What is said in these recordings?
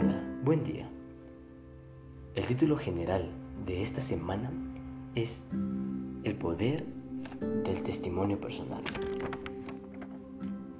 Hola, buen día. El título general de esta semana es El poder del testimonio personal.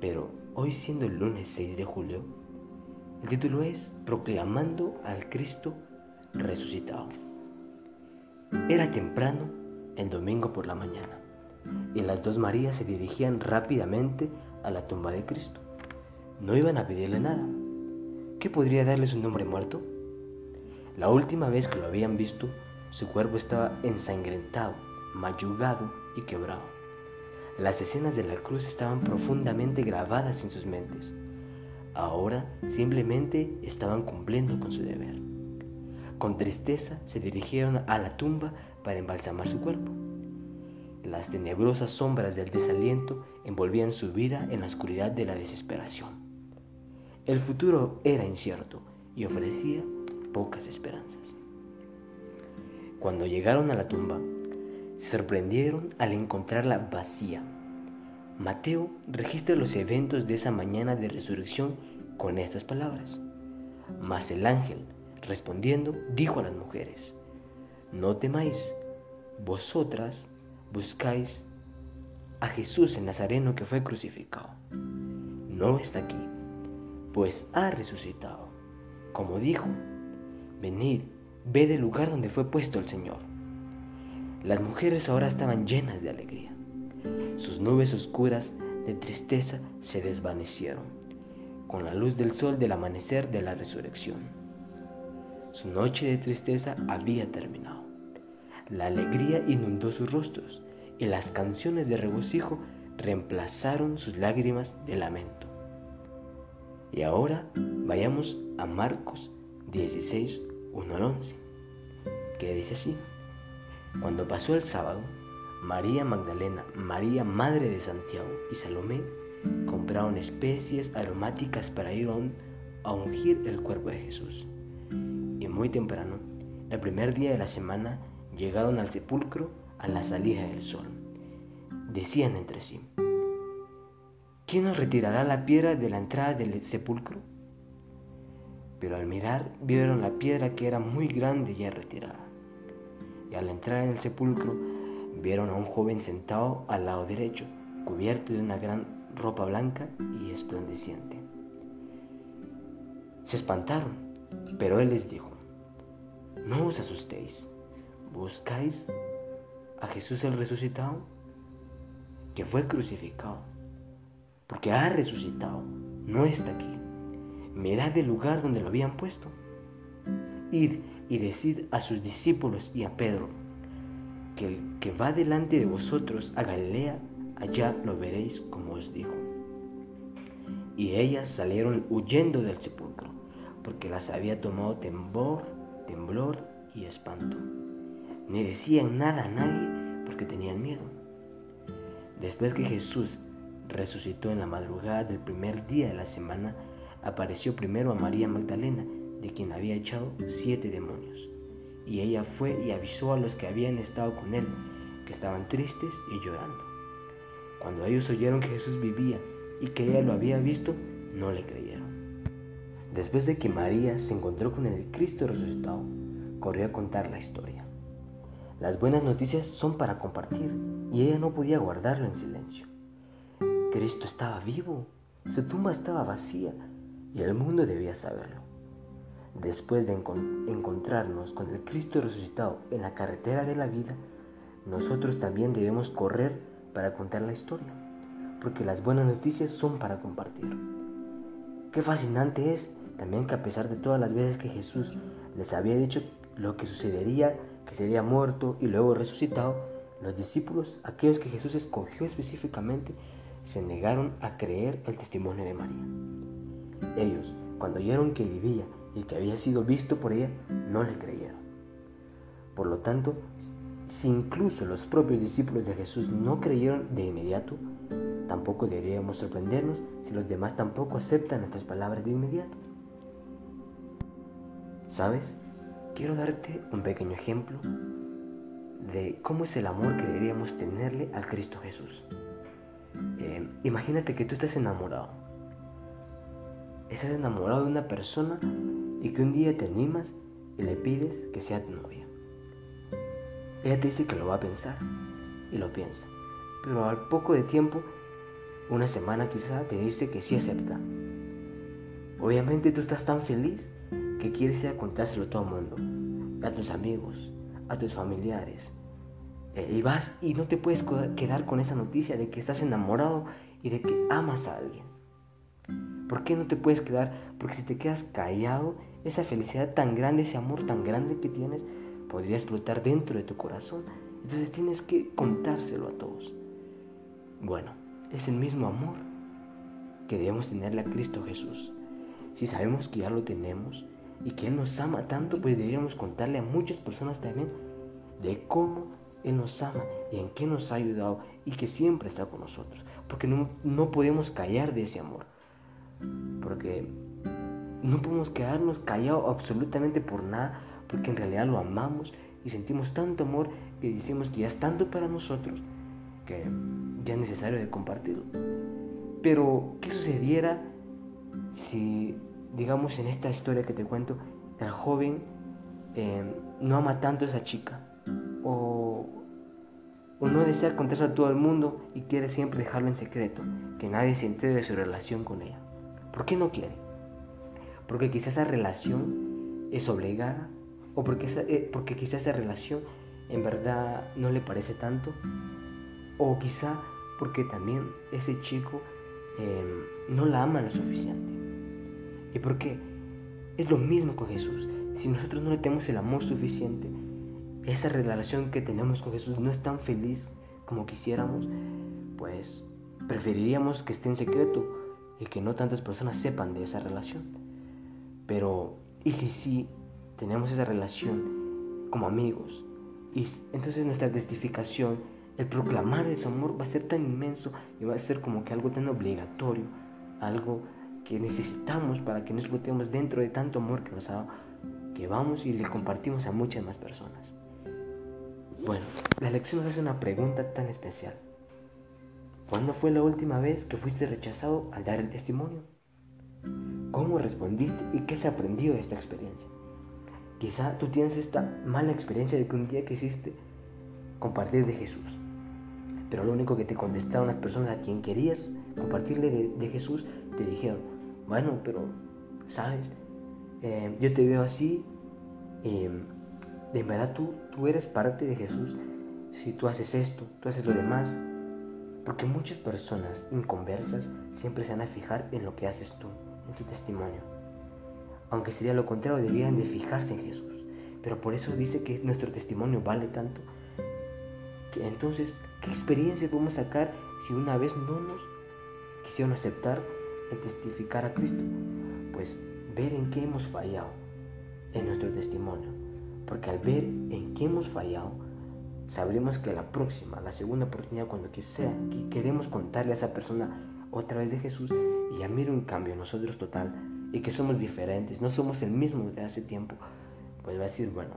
Pero hoy siendo el lunes 6 de julio, el título es Proclamando al Cristo resucitado. Era temprano el domingo por la mañana y las dos Marías se dirigían rápidamente a la tumba de Cristo. No iban a pedirle nada. ¿Qué podría darle su nombre muerto? La última vez que lo habían visto, su cuerpo estaba ensangrentado, mayugado y quebrado. Las escenas de la cruz estaban profundamente grabadas en sus mentes. Ahora simplemente estaban cumpliendo con su deber. Con tristeza se dirigieron a la tumba para embalsamar su cuerpo. Las tenebrosas sombras del desaliento envolvían su vida en la oscuridad de la desesperación. El futuro era incierto y ofrecía pocas esperanzas. Cuando llegaron a la tumba, se sorprendieron al encontrarla vacía. Mateo registra los eventos de esa mañana de resurrección con estas palabras. Mas el ángel, respondiendo, dijo a las mujeres, No temáis, vosotras buscáis a Jesús el Nazareno que fue crucificado. No está aquí pues ha resucitado. Como dijo, venid, ve del lugar donde fue puesto el Señor. Las mujeres ahora estaban llenas de alegría. Sus nubes oscuras de tristeza se desvanecieron con la luz del sol del amanecer de la resurrección. Su noche de tristeza había terminado. La alegría inundó sus rostros y las canciones de regocijo reemplazaron sus lágrimas de lamento. Y ahora vayamos a Marcos 16, 1 al 11, que dice así. Cuando pasó el sábado, María Magdalena, María Madre de Santiago y Salomé compraron especies aromáticas para ir a ungir el cuerpo de Jesús. Y muy temprano, el primer día de la semana, llegaron al sepulcro a la salida del sol. Decían entre sí, ¿quién nos retirará la piedra de la entrada del sepulcro? Pero al mirar vieron la piedra que era muy grande ya retirada. Y al entrar en el sepulcro vieron a un joven sentado al lado derecho, cubierto de una gran ropa blanca y esplandeciente. Se espantaron, pero él les dijo, no os asustéis, ¿buscáis a Jesús el resucitado? Que fue crucificado porque ha resucitado, no está aquí. Mirad el lugar donde lo habían puesto. Id y decid a sus discípulos y a Pedro que el que va delante de vosotros a Galilea, allá lo veréis como os dijo. Y ellas salieron huyendo del sepulcro, porque las había tomado temor, temblor y espanto. Ni decían nada a nadie porque tenían miedo. Después que Jesús resucitó en la madrugada del primer día de la semana, apareció primero a María Magdalena, de quien había echado siete demonios. Y ella fue y avisó a los que habían estado con él, que estaban tristes y llorando. Cuando ellos oyeron que Jesús vivía y que ella lo había visto, no le creyeron. Después de que María se encontró con el Cristo resucitado, corrió a contar la historia. Las buenas noticias son para compartir y ella no podía guardarlo en silencio. Cristo estaba vivo, su tumba estaba vacía y el mundo debía saberlo. Después de encontrarnos con el Cristo resucitado en la carretera de la vida, nosotros también debemos correr para contar la historia, porque las buenas noticias son para compartir. Qué fascinante es también que a pesar de todas las veces que Jesús les había dicho lo que sucedería, que sería muerto y luego resucitado, los discípulos, aquellos que Jesús escogió específicamente, se negaron a creer el testimonio de María. Ellos, cuando oyeron que vivía y que había sido visto por ella, no le creyeron. Por lo tanto, si incluso los propios discípulos de Jesús no creyeron de inmediato, tampoco deberíamos sorprendernos si los demás tampoco aceptan estas palabras de inmediato. ¿Sabes? Quiero darte un pequeño ejemplo de cómo es el amor que deberíamos tenerle al Cristo Jesús. Eh, imagínate que tú estás enamorado. Estás enamorado de una persona y que un día te animas y le pides que sea tu novia. Ella te dice que lo va a pensar y lo piensa, pero al poco de tiempo, una semana quizá, te dice que sí acepta. Obviamente tú estás tan feliz que quieres ir contárselo a todo el mundo, a tus amigos, a tus familiares. Eh, y vas y no te puedes quedar con esa noticia de que estás enamorado y de que amas a alguien. ¿Por qué no te puedes quedar? Porque si te quedas callado, esa felicidad tan grande, ese amor tan grande que tienes, podría explotar dentro de tu corazón. Entonces tienes que contárselo a todos. Bueno, es el mismo amor que debemos tenerle a Cristo Jesús. Si sabemos que ya lo tenemos y que Él nos ama tanto, pues deberíamos contarle a muchas personas también de cómo Él nos ama y en qué nos ha ayudado y que siempre está con nosotros. Porque no, no podemos callar de ese amor. Porque no podemos quedarnos callados absolutamente por nada, porque en realidad lo amamos y sentimos tanto amor que decimos que ya es tanto para nosotros que ya es necesario de compartirlo. Pero, ¿qué sucediera si, digamos, en esta historia que te cuento, el joven eh, no ama tanto a esa chica? O, no desea contarse a todo el mundo y quiere siempre dejarlo en secreto, que nadie se entere de su relación con ella. ¿Por qué no quiere? Porque quizás esa relación es obligada o porque, eh, porque quizás esa relación en verdad no le parece tanto o quizá porque también ese chico em, no la ama lo suficiente. Y porque es lo mismo con Jesús. Si nosotros no le tenemos el amor suficiente, esa relación que tenemos con Jesús no es tan feliz como quisiéramos, pues preferiríamos que esté en secreto y que no tantas personas sepan de esa relación. Pero, ¿y si sí tenemos esa relación como amigos? Y entonces nuestra testificación, el proclamar ese amor va a ser tan inmenso y va a ser como que algo tan obligatorio, algo que necesitamos para que nos explotemos dentro de tanto amor que nos ha que vamos y le compartimos a muchas más personas. Bueno, la lección nos hace una pregunta tan especial. ¿Cuándo fue la última vez que fuiste rechazado al dar el testimonio? ¿Cómo respondiste y qué se aprendió de esta experiencia? Quizá tú tienes esta mala experiencia de que un día quisiste compartir de Jesús, pero lo único que te contestaron las personas a quien querías compartirle de, Jesús te dijeron, bueno, pero, ¿sabes? Eh, yo te veo así, eh, de verdad tú, tú eres parte de Jesús si tú haces esto, tú haces lo demás, porque muchas personas inconversas siempre se van a fijar en lo que haces tú, en tu testimonio. Aunque sería lo contrario, deberían de fijarse en Jesús. Pero por eso dice que nuestro testimonio vale tanto. Que entonces, ¿qué experiencia podemos sacar si una vez no nos quisieron aceptar el testificar a Cristo? Pues ver en qué hemos fallado en nuestro testimonio. Porque al ver en qué hemos fallado, sabremos que la próxima, la segunda oportunidad, cuando que sea, que queremos contarle a esa persona otra vez de Jesús y ya mire un cambio en nosotros total y que somos diferentes, no somos el mismo de hace tiempo, pues va a decir, bueno,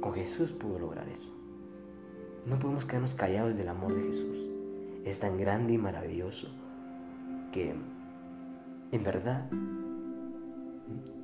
con Jesús pudo lograr eso. No podemos quedarnos callados del amor de Jesús. Es tan grande y maravilloso que en verdad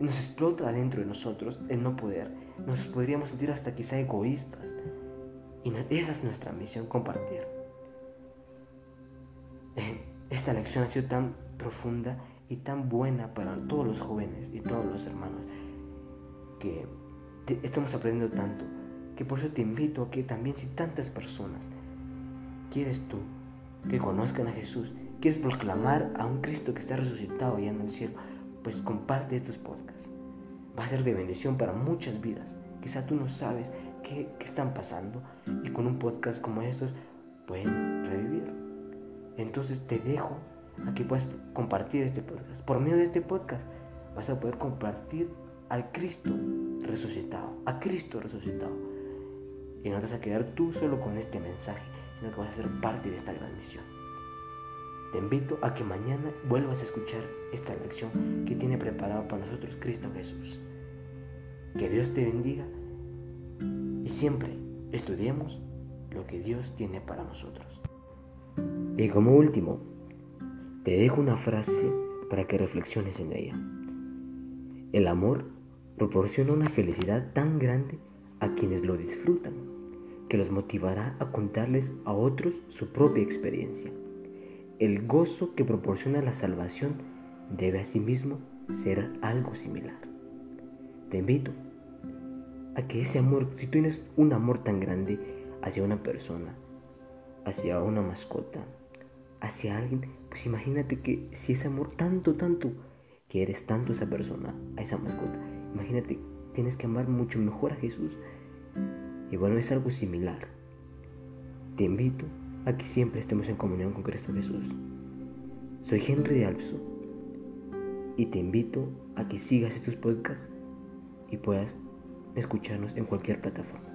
nos explota dentro de nosotros el no poder. Nos podríamos sentir hasta quizá egoístas y esa es nuestra misión, compartir. Eh, esta lección ha sido tan profunda y tan buena para todos los jóvenes y todos los hermanos que estamos aprendiendo tanto que por eso te invito a que también si tantas personas quieres tú que conozcan a Jesús, quieres proclamar a un Cristo que está resucitado allá en el cielo, pues comparte estos podcasts. Va a ser de bendición para muchas vidas. Quizá tú no sabes qué, están pasando y con un podcast como estos pueden revivir. Entonces te dejo a que puedas compartir este podcast. Por medio de este podcast vas a poder compartir al Cristo resucitado, a Cristo resucitado. Y no te vas a quedar tú solo con este mensaje, sino que vas a ser parte de esta gran misión. Te invito a que mañana vuelvas a escuchar esta lección que tiene preparado para nosotros Cristo Jesús. Que Dios te bendiga y siempre estudiemos lo que Dios tiene para nosotros. Y como último, te dejo una frase para que reflexiones en ella. El amor proporciona una felicidad tan grande a quienes lo disfrutan, que los motivará a contarles a otros su propia experiencia. El gozo que proporciona la salvación debe asimismo ser algo similar. Te invito a que ese amor, si tienes un amor tan grande hacia una persona, hacia una mascota, hacia alguien, pues imagínate que si ese amor tanto, tanto, que eres tanto esa persona, a esa mascota, imagínate, tienes que amar mucho mejor a Jesús. Y bueno, es algo similar. Te invito a que siempre estemos en comunión con Cristo Jesús. Soy Henry de Alpso y te invito a que sigas estos podcasts y puedas escucharnos en cualquier plataforma.